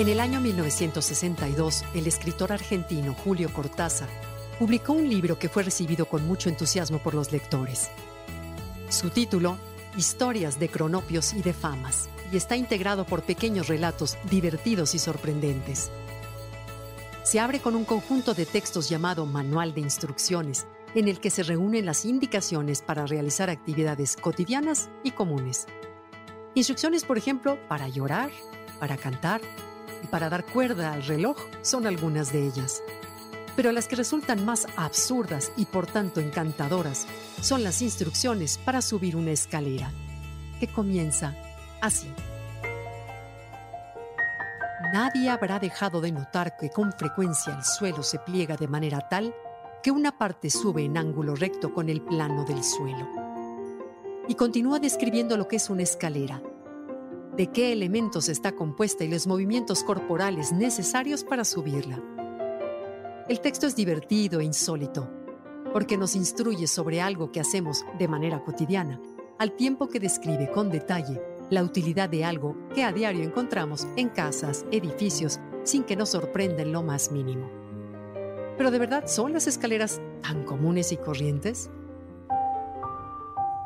En el año 1962, el escritor argentino Julio Cortázar publicó un libro que fue recibido con mucho entusiasmo por los lectores. Su título, Historias de cronopios y de famas, y está integrado por pequeños relatos divertidos y sorprendentes. Se abre con un conjunto de textos llamado Manual de Instrucciones, en el que se reúnen las indicaciones para realizar actividades cotidianas y comunes. Instrucciones, por ejemplo, para llorar, para cantar, para dar cuerda al reloj son algunas de ellas. Pero las que resultan más absurdas y por tanto encantadoras son las instrucciones para subir una escalera, que comienza así. Nadie habrá dejado de notar que con frecuencia el suelo se pliega de manera tal que una parte sube en ángulo recto con el plano del suelo. Y continúa describiendo lo que es una escalera, de qué elementos está compuesta y los movimientos corporales necesarios para subirla. El texto es divertido e insólito, porque nos instruye sobre algo que hacemos de manera cotidiana, al tiempo que describe con detalle la utilidad de algo que a diario encontramos en casas, edificios, sin que nos sorprenda en lo más mínimo. Pero ¿de verdad son las escaleras tan comunes y corrientes?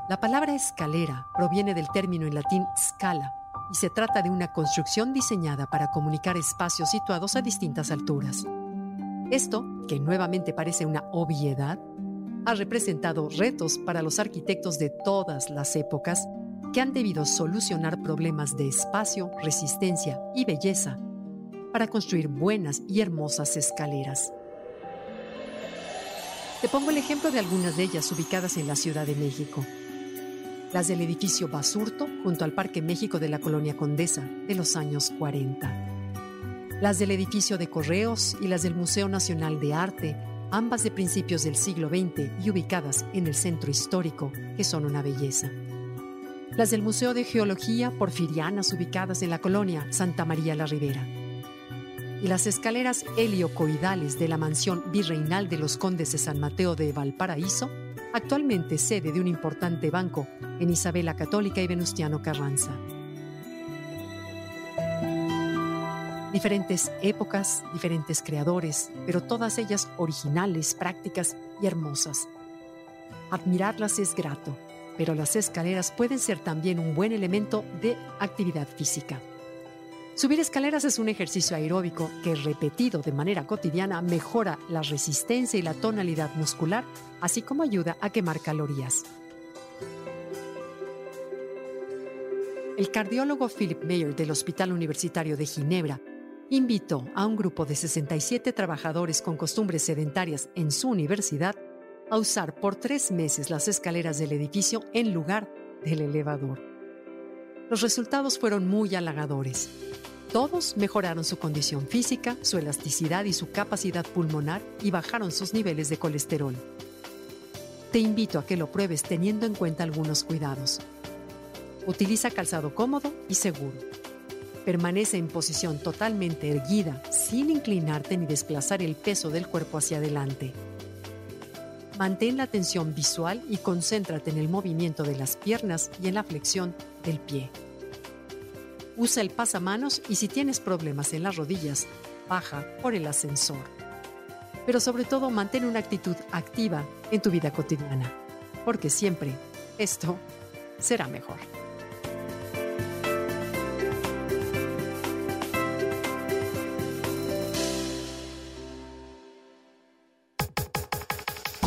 La palabra escalera proviene del término en latín scala, y se trata de una construcción diseñada para comunicar espacios situados a distintas alturas. Esto, que nuevamente parece una obviedad, ha representado retos para los arquitectos de todas las épocas que han debido solucionar problemas de espacio, resistencia y belleza para construir buenas y hermosas escaleras. Te pongo el ejemplo de algunas de ellas ubicadas en la Ciudad de México las del edificio Basurto junto al Parque México de la Colonia Condesa de los años 40, las del edificio de Correos y las del Museo Nacional de Arte, ambas de principios del siglo XX y ubicadas en el centro histórico, que son una belleza. Las del Museo de Geología Porfirianas ubicadas en la colonia Santa María la Ribera. Y las escaleras heliocoidales de la mansión virreinal de los condes de San Mateo de Valparaíso, actualmente sede de un importante banco en Isabela Católica y Venustiano Carranza. Diferentes épocas, diferentes creadores, pero todas ellas originales, prácticas y hermosas. Admirarlas es grato, pero las escaleras pueden ser también un buen elemento de actividad física. Subir escaleras es un ejercicio aeróbico que repetido de manera cotidiana mejora la resistencia y la tonalidad muscular, así como ayuda a quemar calorías. El cardiólogo Philip Mayer del Hospital Universitario de Ginebra invitó a un grupo de 67 trabajadores con costumbres sedentarias en su universidad a usar por tres meses las escaleras del edificio en lugar del elevador. Los resultados fueron muy halagadores. Todos mejoraron su condición física, su elasticidad y su capacidad pulmonar y bajaron sus niveles de colesterol. Te invito a que lo pruebes teniendo en cuenta algunos cuidados. Utiliza calzado cómodo y seguro. Permanece en posición totalmente erguida, sin inclinarte ni desplazar el peso del cuerpo hacia adelante. Mantén la atención visual y concéntrate en el movimiento de las piernas y en la flexión del pie. Usa el pasamanos y si tienes problemas en las rodillas, baja por el ascensor. Pero sobre todo mantén una actitud activa en tu vida cotidiana, porque siempre esto será mejor.